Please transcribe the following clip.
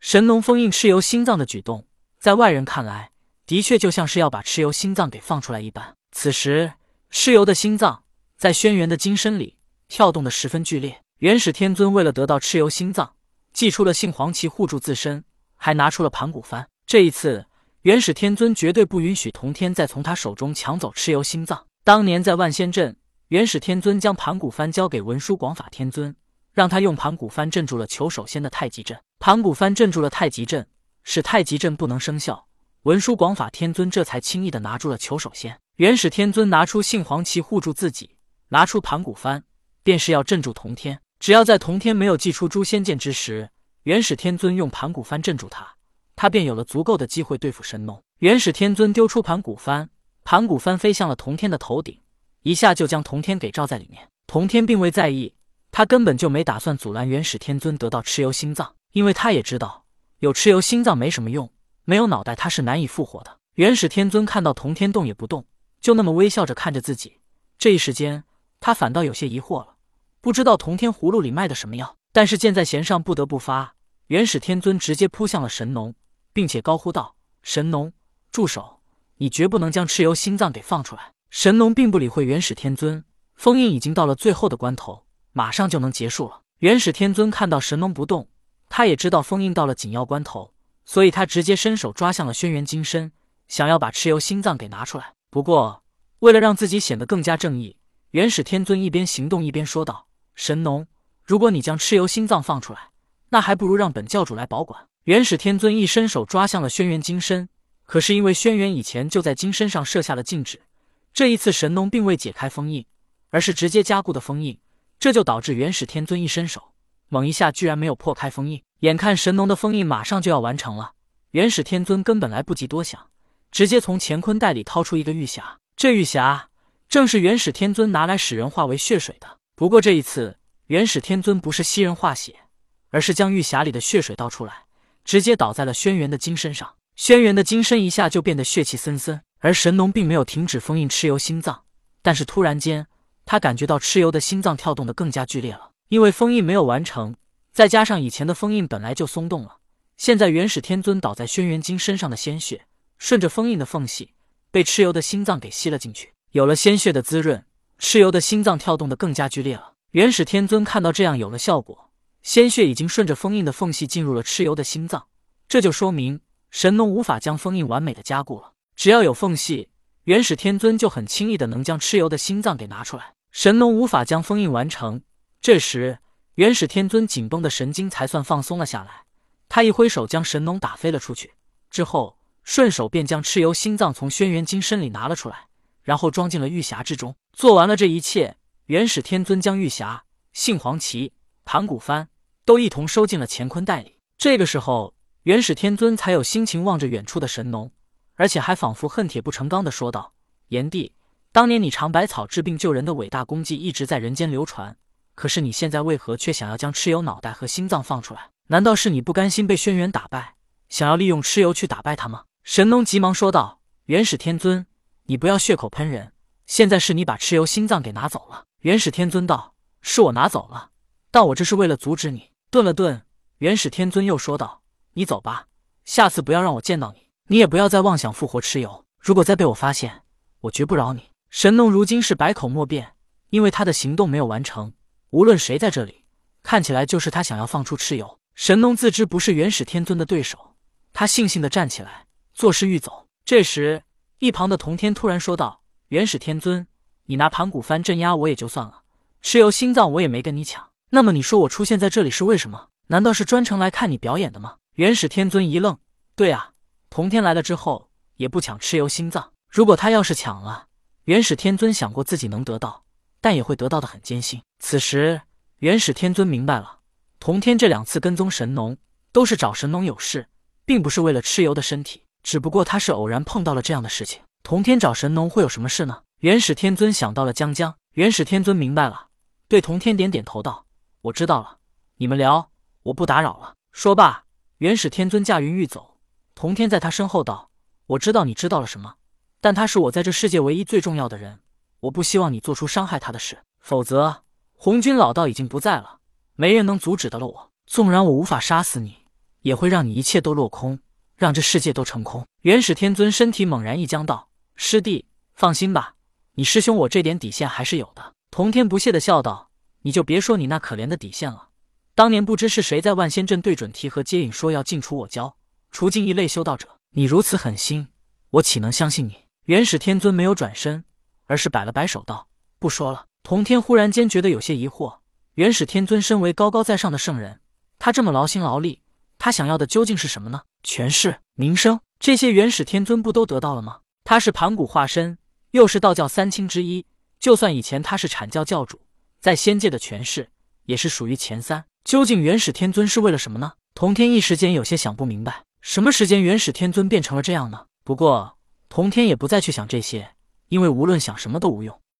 神农封印蚩尤心脏的举动，在外人看来，的确就像是要把蚩尤心脏给放出来一般。此时，蚩尤的心脏在轩辕的金身里跳动的十分剧烈。元始天尊为了得到蚩尤心脏，祭出了杏黄旗护住自身，还拿出了盘古幡。这一次，元始天尊绝对不允许童天再从他手中抢走蚩尤心脏。当年在万仙阵，元始天尊将盘古幡交给文殊广法天尊，让他用盘古幡镇住了求首仙的太极阵。盘古幡镇住了太极阵，使太极阵不能生效。文殊广法天尊这才轻易的拿住了求首仙。元始天尊拿出杏黄旗护住自己，拿出盘古幡，便是要镇住童天。只要在童天没有祭出诛仙剑之时，元始天尊用盘古幡镇住他，他便有了足够的机会对付神农。元始天尊丢出盘古幡，盘古幡飞向了童天的头顶，一下就将童天给罩在里面。童天并未在意，他根本就没打算阻拦元始天尊得到蚩尤心脏。因为他也知道有蚩尤心脏没什么用，没有脑袋他是难以复活的。元始天尊看到童天动也不动，就那么微笑着看着自己，这一时间他反倒有些疑惑了，不知道童天葫芦里卖的什么药。但是箭在弦上，不得不发。元始天尊直接扑向了神农，并且高呼道：“神农，住手！你绝不能将蚩尤心脏给放出来！”神农并不理会元始天尊，封印已经到了最后的关头，马上就能结束了。元始天尊看到神农不动。他也知道封印到了紧要关头，所以他直接伸手抓向了轩辕金身，想要把蚩尤心脏给拿出来。不过，为了让自己显得更加正义，元始天尊一边行动一边说道：“神农，如果你将蚩尤心脏放出来，那还不如让本教主来保管。”元始天尊一伸手抓向了轩辕金身，可是因为轩辕以前就在金身上设下了禁止，这一次神农并未解开封印，而是直接加固的封印，这就导致元始天尊一伸手。猛一下，居然没有破开封印。眼看神农的封印马上就要完成了，元始天尊根本来不及多想，直接从乾坤袋里掏出一个玉匣。这玉匣正是元始天尊拿来使人化为血水的。不过这一次，元始天尊不是吸人化血，而是将玉匣里的血水倒出来，直接倒在了轩辕的金身上。轩辕的金身一下就变得血气森森。而神农并没有停止封印蚩尤心脏，但是突然间，他感觉到蚩尤的心脏跳动的更加剧烈了。因为封印没有完成，再加上以前的封印本来就松动了，现在元始天尊倒在轩辕金身上的鲜血，顺着封印的缝隙被蚩尤的心脏给吸了进去。有了鲜血的滋润，蚩尤的心脏跳动的更加剧烈了。元始天尊看到这样有了效果，鲜血已经顺着封印的缝隙进入了蚩尤的心脏，这就说明神农无法将封印完美的加固了。只要有缝隙，元始天尊就很轻易的能将蚩尤的心脏给拿出来。神农无法将封印完成。这时，元始天尊紧绷的神经才算放松了下来。他一挥手，将神农打飞了出去，之后顺手便将蚩尤心脏从轩辕金身里拿了出来，然后装进了玉匣之中。做完了这一切，元始天尊将玉匣、杏黄旗、盘古幡都一同收进了乾坤袋里。这个时候，元始天尊才有心情望着远处的神农，而且还仿佛恨铁不成钢的说道：“炎帝，当年你尝百草治病救人的伟大功绩一直在人间流传。”可是你现在为何却想要将蚩尤脑袋和心脏放出来？难道是你不甘心被轩辕打败，想要利用蚩尤去打败他吗？神农急忙说道：“元始天尊，你不要血口喷人。现在是你把蚩尤心脏给拿走了。”元始天尊道：“是我拿走了，但我这是为了阻止你。”顿了顿，元始天尊又说道：“你走吧，下次不要让我见到你。你也不要再妄想复活蚩尤。如果再被我发现，我绝不饶你。”神农如今是百口莫辩，因为他的行动没有完成。无论谁在这里，看起来就是他想要放出蚩尤。神农自知不是元始天尊的对手，他悻悻地站起来，作势欲走。这时，一旁的童天突然说道：“元始天尊，你拿盘古幡镇压我也就算了，蚩尤心脏我也没跟你抢。那么你说我出现在这里是为什么？难道是专程来看你表演的吗？”元始天尊一愣：“对啊，童天来了之后也不抢蚩尤心脏。如果他要是抢了，元始天尊想过自己能得到。”但也会得到的很艰辛。此时，元始天尊明白了，童天这两次跟踪神农，都是找神农有事，并不是为了蚩尤的身体。只不过他是偶然碰到了这样的事情。童天找神农会有什么事呢？元始天尊想到了江江。元始天尊明白了，对童天点点头道：“我知道了，你们聊，我不打扰了。”说罢，元始天尊驾云欲走。童天在他身后道：“我知道你知道了什么，但他是我在这世界唯一最重要的人。”我不希望你做出伤害他的事，否则红军老道已经不在了，没人能阻止得了我。纵然我无法杀死你，也会让你一切都落空，让这世界都成空。元始天尊身体猛然一僵，道：“师弟，放心吧，你师兄我这点底线还是有的。”童天不屑的笑道：“你就别说你那可怜的底线了。当年不知是谁在万仙阵对准提和接引，说要尽除我教，除尽一类修道者。你如此狠心，我岂能相信你？”元始天尊没有转身，而是摆了摆手道：“不说了。”童天忽然间觉得有些疑惑。元始天尊身为高高在上的圣人，他这么劳心劳力，他想要的究竟是什么呢？权势、名声，这些元始天尊不都得到了吗？他是盘古化身，又是道教三清之一，就算以前他是阐教教主，在仙界的权势也是属于前三。究竟元始天尊是为了什么呢？童天一时间有些想不明白。什么时间元始天尊变成了这样呢？不过童天也不再去想这些，因为无论想什么都无用。